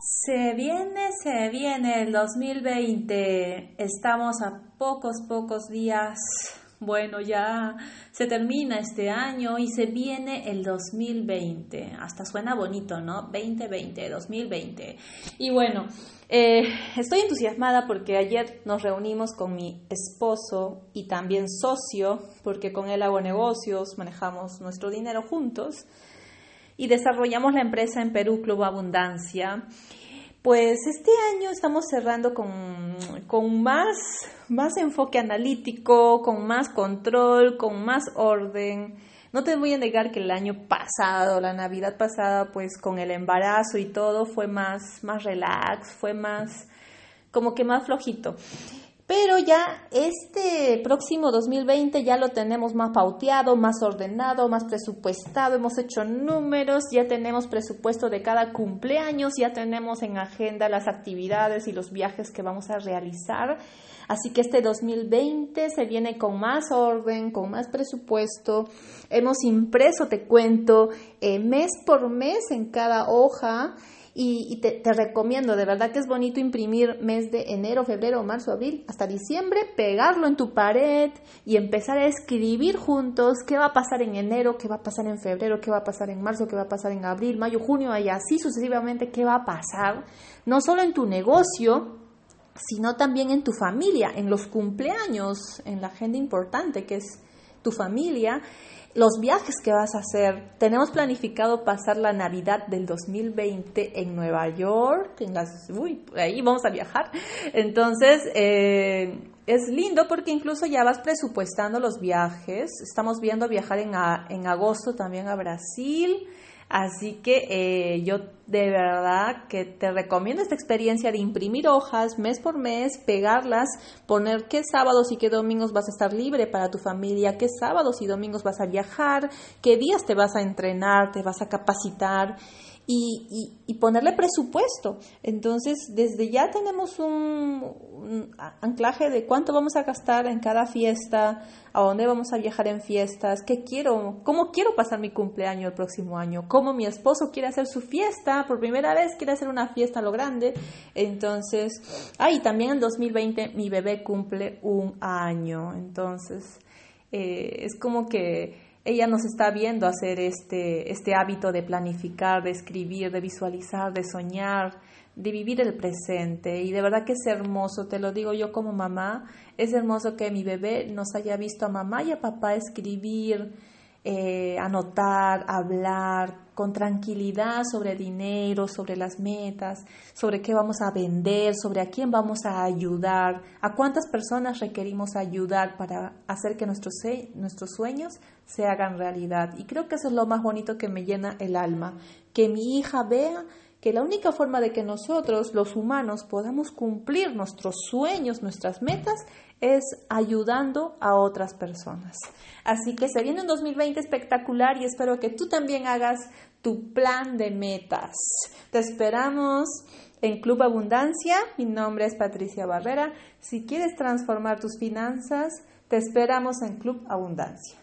Se viene, se viene el 2020. Estamos a pocos, pocos días. Bueno, ya se termina este año y se viene el 2020. Hasta suena bonito, ¿no? 2020, 2020. Y bueno, eh, estoy entusiasmada porque ayer nos reunimos con mi esposo y también socio, porque con él hago negocios, manejamos nuestro dinero juntos y desarrollamos la empresa en Perú Club Abundancia. Pues este año estamos cerrando con, con más, más enfoque analítico, con más control, con más orden. No te voy a negar que el año pasado, la Navidad pasada, pues con el embarazo y todo fue más, más relax, fue más, como que más flojito. Pero ya este próximo 2020 ya lo tenemos más pauteado, más ordenado, más presupuestado, hemos hecho números, ya tenemos presupuesto de cada cumpleaños, ya tenemos en agenda las actividades y los viajes que vamos a realizar. Así que este 2020 se viene con más orden, con más presupuesto. Hemos impreso, te cuento, eh, mes por mes en cada hoja y, te, recomiendo, de verdad que es bonito imprimir mes de enero, febrero, marzo, abril, hasta diciembre, pegarlo en tu pared y empezar a escribir juntos qué va a pasar en enero, qué va a pasar en febrero, qué va a pasar en marzo, qué va a pasar en abril, mayo, junio y así sucesivamente qué va a pasar, no solo en tu negocio, sino también en tu familia, en los cumpleaños, en la agenda importante que es tu familia los viajes que vas a hacer. Tenemos planificado pasar la Navidad del 2020 en Nueva York, en las, uy, ahí vamos a viajar. Entonces, eh, es lindo porque incluso ya vas presupuestando los viajes. Estamos viendo viajar en, en agosto también a Brasil. Así que eh, yo de verdad que te recomiendo esta experiencia de imprimir hojas mes por mes, pegarlas, poner qué sábados y qué domingos vas a estar libre para tu familia, qué sábados y domingos vas a viajar, qué días te vas a entrenar, te vas a capacitar y, ponerle presupuesto. Entonces, desde ya tenemos un, anclaje de cuánto vamos a gastar en cada fiesta, a dónde vamos a viajar en fiestas, qué quiero, cómo quiero pasar mi cumpleaños el próximo año, cómo mi esposo quiere hacer su fiesta, por primera vez quiere hacer una fiesta a lo grande. Entonces, ah, y también en 2020 mi bebé cumple un año. Entonces, eh, es como que ella nos está viendo hacer este, este hábito de planificar, de escribir, de visualizar, de soñar, de vivir el presente. Y de verdad que es hermoso, te lo digo yo como mamá, es hermoso que mi bebé nos haya visto a mamá y a papá escribir, eh, anotar, hablar con tranquilidad sobre dinero, sobre las metas, sobre qué vamos a vender, sobre a quién vamos a ayudar, a cuántas personas requerimos ayudar para hacer que nuestros, nuestros sueños se hagan realidad. Y creo que eso es lo más bonito que me llena el alma, que mi hija vea que la única forma de que nosotros, los humanos, podamos cumplir nuestros sueños, nuestras metas, es ayudando a otras personas. Así que se viene un 2020 espectacular y espero que tú también hagas tu plan de metas. Te esperamos en Club Abundancia. Mi nombre es Patricia Barrera. Si quieres transformar tus finanzas, te esperamos en Club Abundancia.